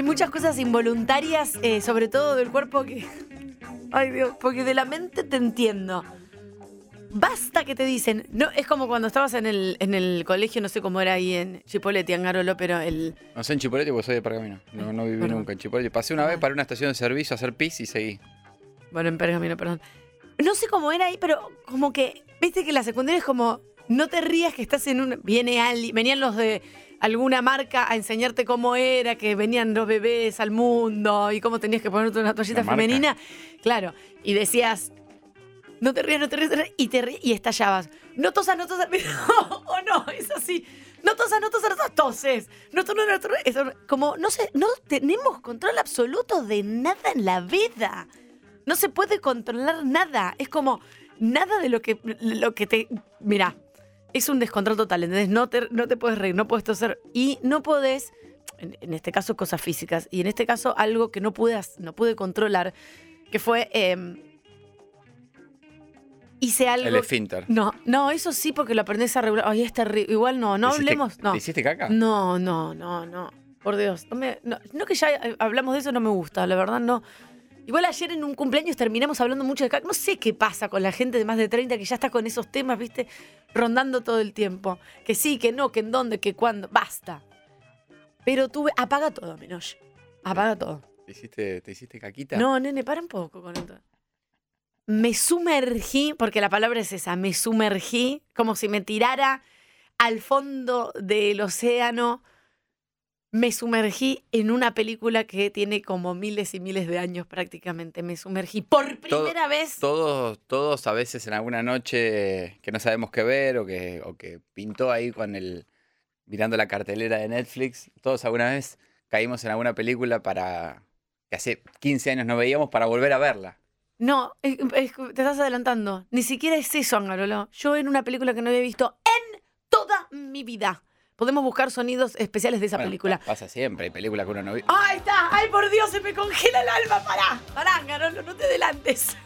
Hay muchas cosas involuntarias, eh, sobre todo del cuerpo que. Ay Dios, porque de la mente te entiendo. Basta que te dicen. No, es como cuando estabas en el, en el colegio, no sé cómo era ahí en Chipoleti, en Garolo, pero el. No sé en Chipoleti porque soy de Pergamino. No, no viví nunca en Chipoleti. Pasé una vez para una estación de servicio a hacer pis y seguí. Bueno, en Pergamino, perdón. No sé cómo era ahí, pero como que. Viste que la secundaria es como. No te rías que estás en un. Viene alguien. Venían los de alguna marca a enseñarte cómo era, que venían los bebés al mundo y cómo tenías que ponerte una toallita ¿La marca? femenina. Claro. Y decías. No te rías, no te rías, no te rías", y te rías y estallabas. No tosas, no tosas. o no, es así. No tosas, no tosas, no tosas, toses. No tosas, no tosas. Eso, Como, no sé, no tenemos control absoluto de nada en la vida. No se puede controlar nada. Es como nada de lo que, lo que te. Mira, es un descontrol total, ¿entendés? No te, no te puedes reír, no puedes toser. Y no podés, en, en este caso, cosas físicas. Y en este caso, algo que no pude, no pude controlar, que fue. eh, hice algo. El esfínter. No, no, eso sí, porque lo aprendés a regular. Ay, es terrible. Igual no, no ¿Te hiciste- hablemos. No. ¿Te hiciste caca? No, no, no, no. Por Dios. No, me- no, no que ya eh, hablamos de eso, no me gusta, la verdad no. Igual ayer en un cumpleaños terminamos hablando mucho de caca. No sé qué pasa con la gente de más de 30 que ya está con esos temas, viste, rondando todo el tiempo. Que sí, que no, que en dónde, que cuándo. Basta. Pero tuve. Apaga todo, Menosh. Apaga todo. ¿Te hiciste, ¿Te hiciste caquita? No, nene, para un poco con esto. Me sumergí, porque la palabra es esa, me sumergí como si me tirara al fondo del océano. Me sumergí en una película que tiene como miles y miles de años prácticamente. Me sumergí por Todo- primera vez. Todos, todos a veces en alguna noche que no sabemos qué ver o que, o que pintó ahí con el mirando la cartelera de Netflix, todos alguna vez caímos en alguna película para que hace 15 años no veíamos para volver a verla. No, es- es- te estás adelantando. Ni siquiera es eso, Angarolo. Yo en una película que no había visto en toda mi vida. Podemos buscar sonidos especiales de esa Bueno, película. pa- Pasa siempre, hay películas que uno no ve. ¡Ahí está! ¡Ay, por Dios! Se me congela el alma. ¡Pará! ¡Pará, Garolo! No te adelantes.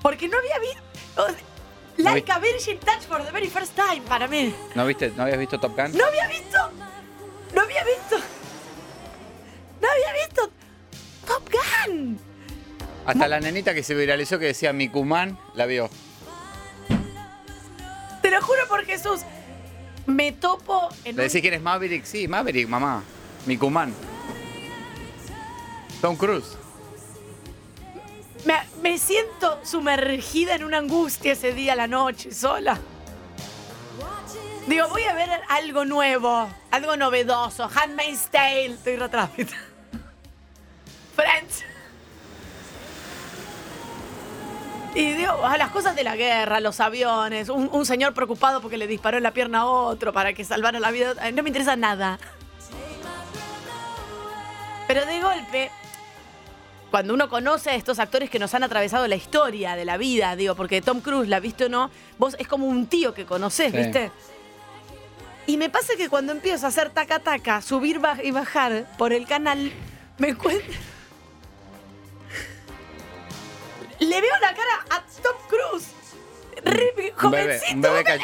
Porque no había visto... Like a Virgin Touch for the very first time para mí. ¿No, viste, ¿No habías visto Top Gun? No había visto... No había visto... No había visto... Top Gun. Hasta la nenita que se viralizó que decía Mikuman la vio. Te lo juro por Jesús. Me topo en ¿Le un... decís quién es Maverick? Sí, Maverick, mamá. Mikuman. Tom Cruise. Me, me siento sumergida en una angustia ese día la noche, sola. Digo, voy a ver algo nuevo, algo novedoso. Handmaid's Tale. Estoy retrás. Friends. Y digo, a las cosas de la guerra, los aviones, un, un señor preocupado porque le disparó en la pierna a otro para que salvara la vida. Ay, No me interesa nada. Pero de golpe, cuando uno conoce a estos actores que nos han atravesado la historia de la vida, digo, porque Tom Cruise, la viste o no, vos es como un tío que conoces, Sí. ¿viste? Y me pasa que cuando empiezo a hacer taca taca, subir y bajar por el canal, me encuentro. Le veo la cara a Tom Cruise. Bebé, jovencito. un bebé, cach-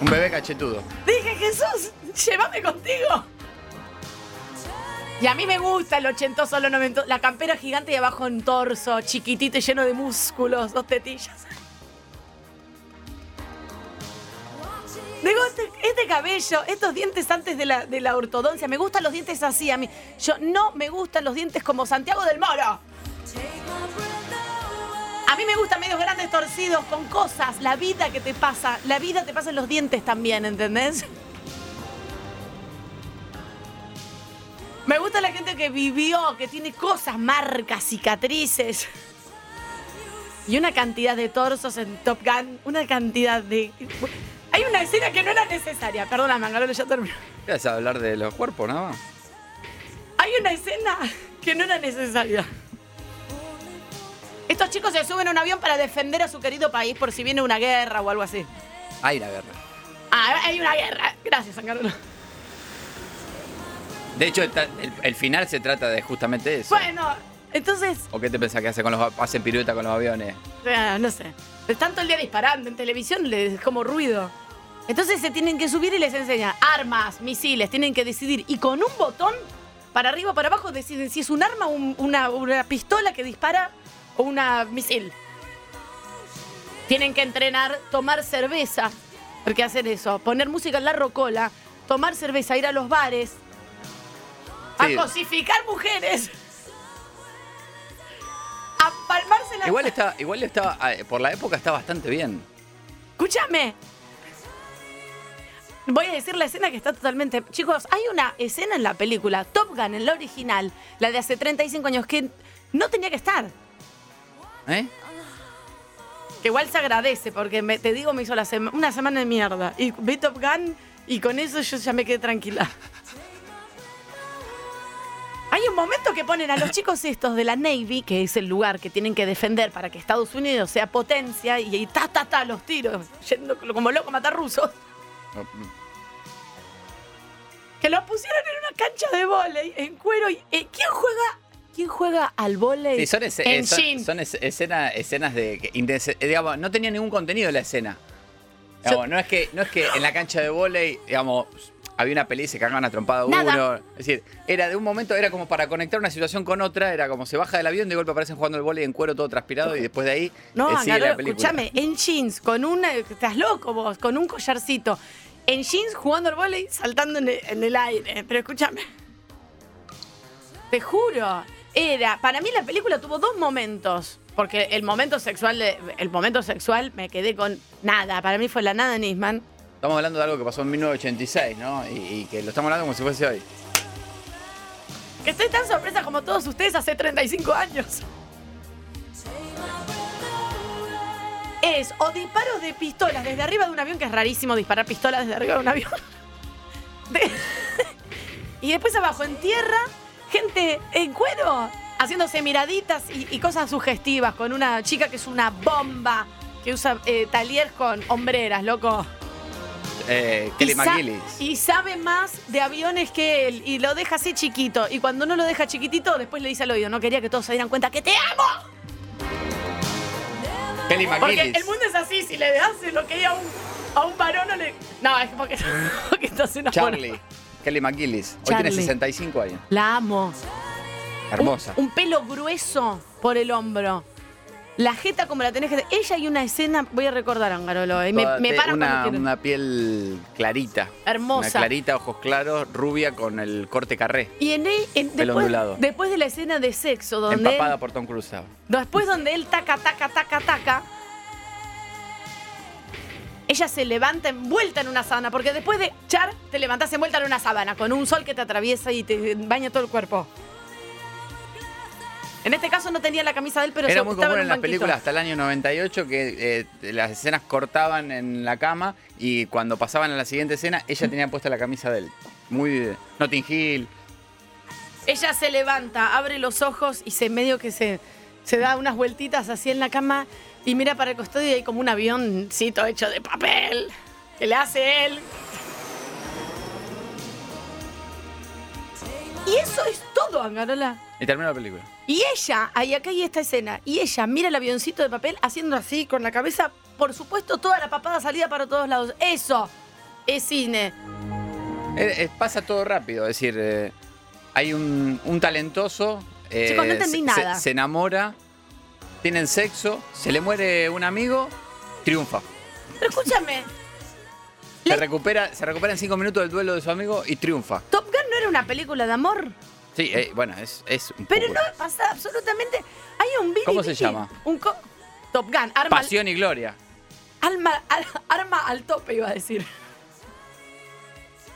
un bebé cachetudo. Dije, Jesús, llévame contigo. Y a mí me gusta el ochentoso, lo noventoso. La campera gigante y abajo en torso, chiquitito y lleno de músculos, dos tetillas. Digo, este, este cabello, estos dientes antes de la, de la ortodoncia, me gustan los dientes así a mí. Yo no me gustan los dientes como Santiago del Moro. A mí me gustan medios grandes torcidos con cosas, la vida que te pasa, la vida te pasa en los dientes también, ¿entendés? Me gusta la gente que vivió, que tiene cosas, marcas, cicatrices. Y una cantidad de torsos en Top Gun, una cantidad de... Hay una escena que no era necesaria, perdona, Mangalolo, ya termino. ¿Qué vas a hablar de los cuerpos nada más? Hay una escena que no era necesaria. Estos chicos se suben a un avión para defender a su querido país por si viene una guerra o algo así. Ay, la guerra. Ah, hay una guerra. Gracias, San Carlos. De hecho, el, el final se trata de justamente eso. Bueno, entonces, ¿O qué te pensás que hace con los, hacen pirueta con los aviones? eh, no sé. Están todo el día disparando en televisión, les como ruido. Entonces se tienen que subir y les enseña armas, misiles, tienen que decidir. Y con un botón para arriba o para abajo, deciden si es un arma, un- una, una pistola que dispara o una misil. Tienen que entrenar, tomar cerveza, porque hacen eso, poner música en la rocola, tomar cerveza, ir a los bares, Sí. a cosificar mujeres, a palmarse la... Igual está, igual estaba, eh, por la época está bastante bien. Escúchame. Voy a decir la escena que está totalmente. Chicos, hay una escena en la película, Top Gun, en la original, la de hace 35 años, que no tenía que estar. ¿Eh? Que igual se agradece, porque te digo, me hizo una semana de mierda. Y vi Top Gun y con eso yo ya me quedé tranquila. Hay un momento que ponen a los chicos estos de la Navy, que es el lugar que tienen que defender para que Estados Unidos sea potencia, y, y ta, ta, ta, los tiros, yendo como loco a matar rusos. Que los pusieron en una cancha de vóley, en cuero. Y, eh, ¿Quién juega? ¿Quién juega al vóley? Sí, son, en eh, son- jean? son es- escena- escenas de. que eh, digamos, no tenía ningún contenido la escena. Digamos, no, es que, no es que en la cancha de volei, digamos, había una pelea y se cagaban a trompada Nada. uno. Es decir, era de un momento, era como para conectar una situación con otra, era como se baja del avión, de golpe aparecen jugando el volei en cuero todo transpirado y después de ahí No, eh, sigue Angarolo, la película. escúchame, en jeans, con una. Estás loco vos, con un collarcito. En jeans jugando al vóley, saltando en el, en el aire. Pero escúchame. Te juro. Era. Para mí la película tuvo dos momentos. Porque el momento sexual de- el momento sexual me quedé con nada. Para mí fue la nada Nisman. Estamos hablando de algo que pasó en 1986, ¿no? Y, y que lo estamos hablando como si fuese hoy. Que estoy tan sorpresa como todos ustedes hace 35 años. Es o disparos de pistolas desde arriba de un avión, que es rarísimo disparar pistolas desde arriba de un avión. De- y después abajo en tierra, gente en cuero, haciéndose miraditas y, y cosas sugestivas con una chica que es una bomba, que usa eh, talier con hombreras, loco. Eh, Kelly y, sa- y sabe más de aviones que él y lo deja así chiquito. Y cuando no lo deja chiquitito, después le dice al oído, no quería que todos se dieran cuenta que te amo. Kelly Porque McGillis. el mundo es así, si le hace lo que a un, a un varón no le... No, es porque, porque estás enamorado. Charlie. Kelly McGillis. Hoy Charlie. tiene 65 años. La amo. Hermosa. Un, un pelo grueso por el hombro. La jeta como la tenés que... Ella hay una escena, voy a recordar, Angarolo, eh, me, Toda- me te- una, cuando quieren. una piel clarita. Hermosa. Una clarita, ojos claros, rubia con el corte carré. Y en, él- en- Pelo después, ondulado. después de la escena de sexo, donde él- Empapada por Tom Cruise. Después donde él taca, taca, taca, taca. Ella se levanta envuelta en una sábana, porque después de char, te levantas envuelta en una sábana, con un sol que te atraviesa y te baña todo el cuerpo. En este caso no tenía la camisa de él, pero Era se- muy común en las películas hasta el año 98 que eh, las escenas cortaban en la cama y cuando pasaban a la siguiente escena, ella tenía puesta la camisa de él. Muy Notting Hill. Ella se levanta, abre los ojos y se medio que se, se da unas vueltitas así en la cama y mira para el costado y hay como un avioncito hecho de papel que le hace él. Y eso es todo, Angarola. Y terminó la película. Y ella, ahí acá hay esta escena, y ella mira el avioncito de papel haciendo así con la cabeza, por supuesto, toda la papada salida para todos lados. Eso es cine. Eh, eh, pasa todo rápido, es decir, eh, hay un, un talentoso. Chicos, no entendí se- nada. Se, se enamora, tienen sexo, se le muere un amigo, triunfa. Pero escúchame, Se recupera, se recupera en cinco minutos del duelo de su amigo y triunfa. Top Gun no era una película de amor. Sí, eh, bueno, es, es un Pero poco- no pasa absolutamente. Hay un video. ¿Cómo se llama? Un co- Top Gun, arma, al, Pasión y gloria. alma- al- arma al tope, iba a decir.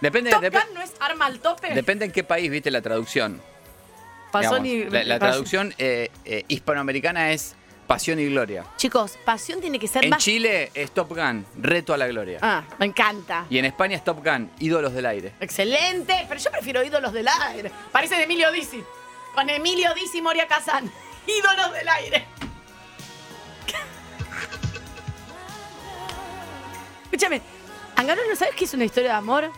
Depende, Top depe- Gun no es arma al tope. depende en qué país viste la traducción. Digamos, y- la, la traducción eh, eh, hispanoamericana es Pasión y Gloria. Chicos, pasión tiene que ser En más. Chile es Top Gun, Reto a la Gloria. Ah, me encanta. Y en España es Top Gun, Ídolos del Aire. Excelente. Pero yo prefiero ídolos del aire. Parece de Emilio Dizzi. Con Emilio Dizzi y Moria Kazan. Ídolos del aire. Escúchame, Angaro, ¿no sabes qué es una historia de amor?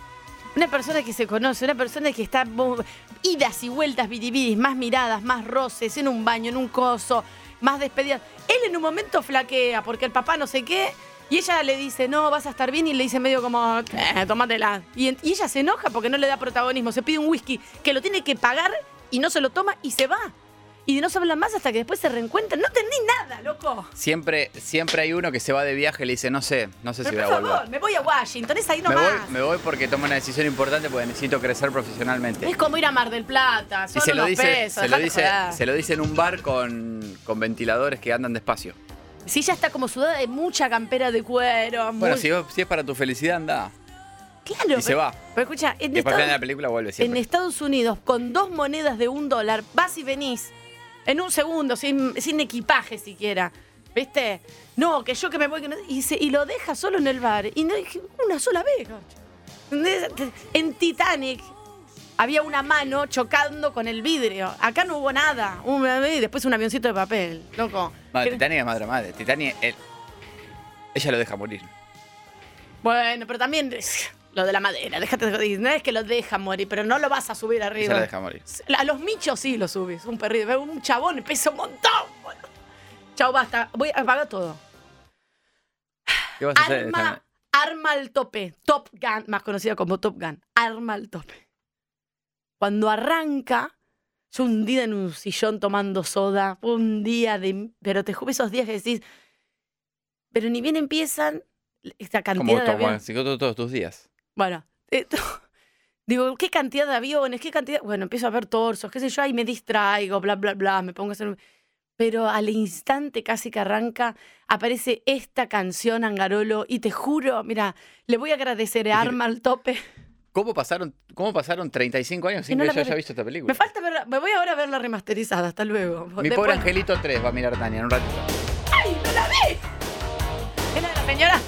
Una persona que se conoce, una persona que está bo- idas y vueltas, biribidis, más miradas, más roces, en un baño, en un coso, más despedidas. Él en un momento flaquea porque el papá no sé qué Y ella le dice, no, vas a estar bien, y le dice medio como, eh, tómatela. Y, ella se enoja porque no le da protagonismo. Se pide un whisky que lo tiene que pagar y no se lo toma y se va. Y no se hablan más hasta que después se reencuentran. No entendí nada, loco. Siempre, siempre hay uno que se va de viaje y le dice, no sé, no sé si voy a por volver. favor, me voy a Washington, es ahí Me nomás. voy, me voy porque tomo una decisión importante porque necesito crecer profesionalmente. Es como ir a Mar del Plata, Y son se lo dice, pesos, se lo dice, joder. se lo dice en un bar con, con ventiladores que andan despacio. Sí, ya está como sudada de mucha campera de cuero. Bueno, muy- si, si es para tu felicidad, anda. claro. y se va. Pero escucha, en, Estados, de la película vuelve en. Estados Unidos, con dos monedas de un dólar, vas y venís en un segundo, sin, sin equipaje siquiera. ¿Viste? No, que yo que me voy. que no- y, se- y lo deja solo en el bar. Y no dije una sola vez. En Titanic había una mano chocando con el vidrio. Acá no hubo nada. Una vez y después un avioncito de papel. Loco. No, ¿Qué- Titanic es madre madre. Titanic, él- ella lo deja morir. Bueno, pero también lo de la madera, déjate de. No es que lo deja morir, pero no lo vas a subir arriba. lo deja morir. A los michos sí lo subes. Un perrito, veo un chabón, pesa un montón. boludo. Chao, basta. Voy a apagar todo. ¿Qué vas a hacer? Arma, arma al tope. Top Gun, más conocida como Top Gun. Arma al tope. Cuando arranca, yo un día en un sillón tomando soda, un día de. Pero te juro esos días que decís. Pero ni bien empiezan esta cantidad Como de aviones. todos tus días. Bueno, esto- digo, ¿qué cantidad de aviones? ¿Qué cantidad? Bueno, empiezo a ver torsos, qué sé yo, ahí me distraigo, bla, bla, bla, me pongo a hacer... Pero al instante casi que arranca, aparece esta canción, Angarolo, y te juro, mira, le voy a agradecer a Arma al tope. ¿Cómo pasaron, ¿Cómo pasaron 35 años sin no que yo haya visto esta película? Me falta ver, me voy ahora a ver la remasterizada, hasta luego. Mi Después- pobre Angelito 3 va a mirar Tania en un ratito. ¡Ay, no la vi! ¿Es la de la señora?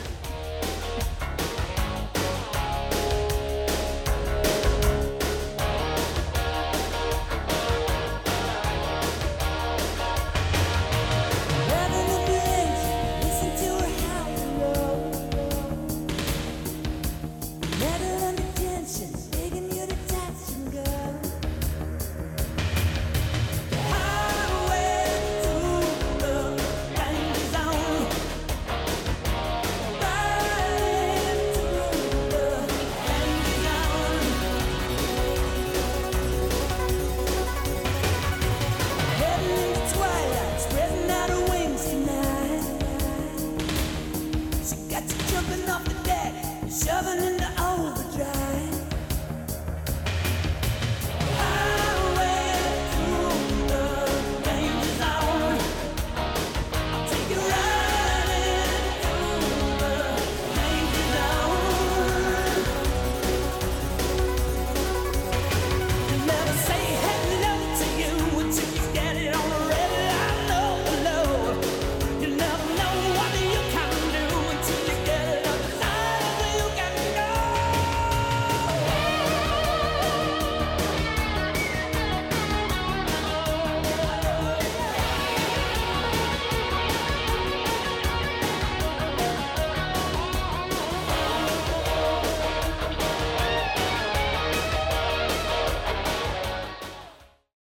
and I